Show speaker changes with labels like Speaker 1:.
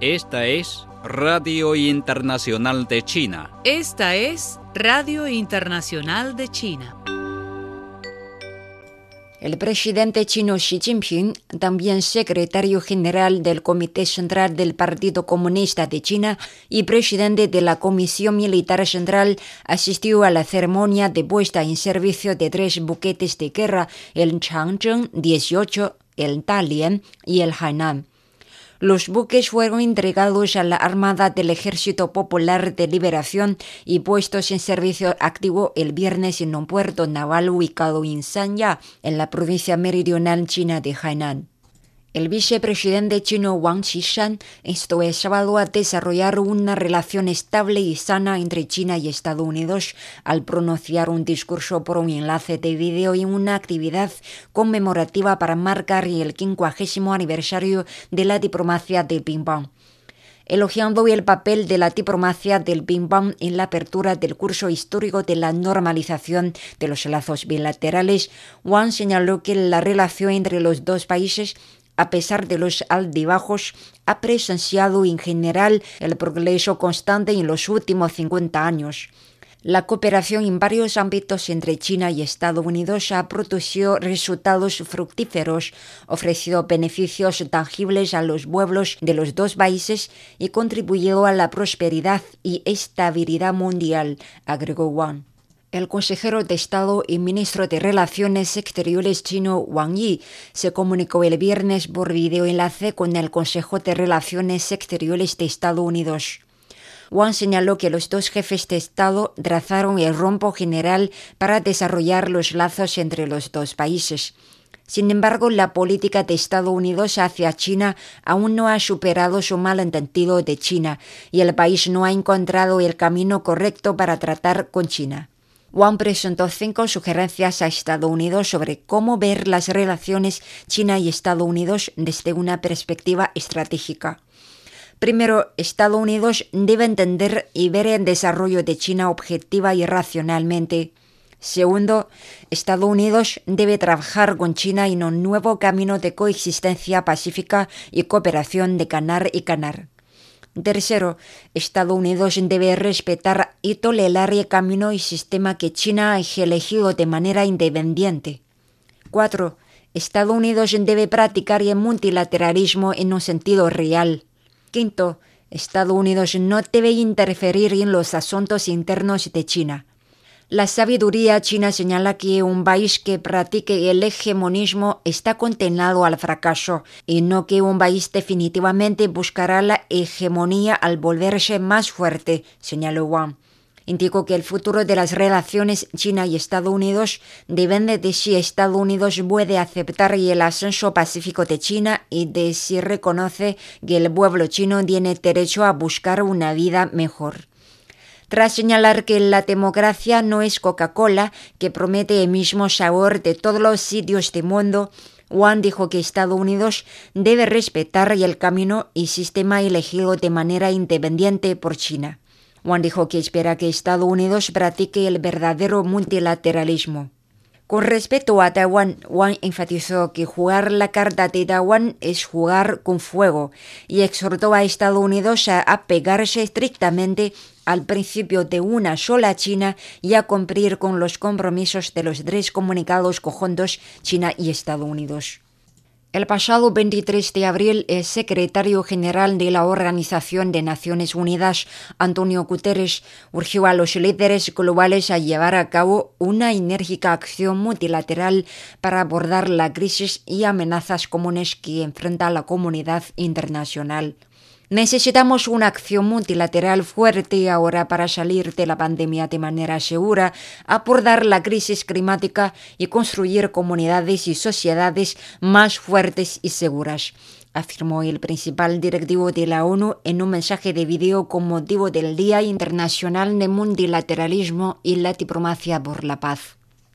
Speaker 1: Esta es Radio Internacional de China.
Speaker 2: Esta es Radio Internacional de China.
Speaker 3: El presidente chino Xi Jinping, también secretario general del Comité Central del Partido Comunista de China y presidente de la Comisión Militar Central, asistió a la ceremonia de puesta en servicio de tres buquetes de guerra en Changchun 18 el Dalian y el Hainan. Los buques fueron entregados a la Armada del Ejército Popular de Liberación y puestos en servicio activo el viernes en un puerto naval ubicado en Sanya, en la provincia meridional china de Hainan. El vicepresidente chino Wang Qishan instó el sábado a desarrollar una relación estable y sana entre China y Estados Unidos al pronunciar un discurso por un enlace de vídeo en una actividad conmemorativa para marcar el 50 aniversario de la diplomacia del ping-pong. Elogiando el papel de la diplomacia del ping-pong en la apertura del curso histórico de la normalización de los lazos bilaterales, Wang señaló que la relación entre los dos países a pesar de los altibajos, ha presenciado en general el progreso constante en los últimos 50 años. La cooperación en varios ámbitos entre China y Estados Unidos ha producido resultados fructíferos, ofrecido beneficios tangibles a los pueblos de los dos países y contribuyó a la prosperidad y estabilidad mundial, agregó Wang. El consejero de Estado y ministro de Relaciones Exteriores chino Wang Yi se comunicó el viernes por videoenlace con el Consejo de Relaciones Exteriores de Estados Unidos. Wang señaló que los dos jefes de Estado trazaron el rompo general para desarrollar los lazos entre los dos países. Sin embargo, la política de Estados Unidos hacia China aún no ha superado su malentendido de China y el país no ha encontrado el camino correcto para tratar con China. Wang presentó cinco sugerencias a Estados Unidos sobre cómo ver las relaciones China y Estados Unidos desde una perspectiva estratégica. Primero, Estados Unidos debe entender y ver el desarrollo de China objetiva y racionalmente. Segundo, Estados Unidos debe trabajar con China en un nuevo camino de coexistencia pacífica y cooperación de canar y canar. Tercero, Estados Unidos debe respetar y tolerar el camino y sistema que China ha elegido de manera independiente. Cuatro, Estados Unidos debe practicar el multilateralismo en un sentido real. Quinto, Estados Unidos no debe interferir en los asuntos internos de China. La sabiduría china señala que un país que practique el hegemonismo está condenado al fracaso y no que un país definitivamente buscará la hegemonía al volverse más fuerte, señaló Wang. Indicó que el futuro de las relaciones China y Estados Unidos depende de si Estados Unidos puede aceptar el ascenso pacífico de China y de si reconoce que el pueblo chino tiene derecho a buscar una vida mejor tras señalar que la democracia no es Coca-Cola, que promete el mismo sabor de todos los sitios del mundo, Wang dijo que Estados Unidos debe respetar el camino y sistema elegido de manera independiente por China. Wang dijo que espera que Estados Unidos practique el verdadero multilateralismo. Con respecto a Taiwán, Wang enfatizó que jugar la carta de Taiwán es jugar con fuego y exhortó a Estados Unidos a apegarse estrictamente al principio de una sola China y a cumplir con los compromisos de los tres comunicados conjuntos China y Estados Unidos. El pasado 23 de abril, el secretario general de la Organización de Naciones Unidas, Antonio Guterres, urgió a los líderes globales a llevar a cabo una enérgica acción multilateral para abordar la crisis y amenazas comunes que enfrenta la comunidad internacional. Necesitamos una acción multilateral fuerte ahora para salir de la pandemia de manera segura, abordar la crisis climática y construir comunidades y sociedades más fuertes y seguras afirmó el principal directivo de la ONU en un mensaje de video con motivo del Día Internacional de Multilateralismo y la Diplomacia por la Paz.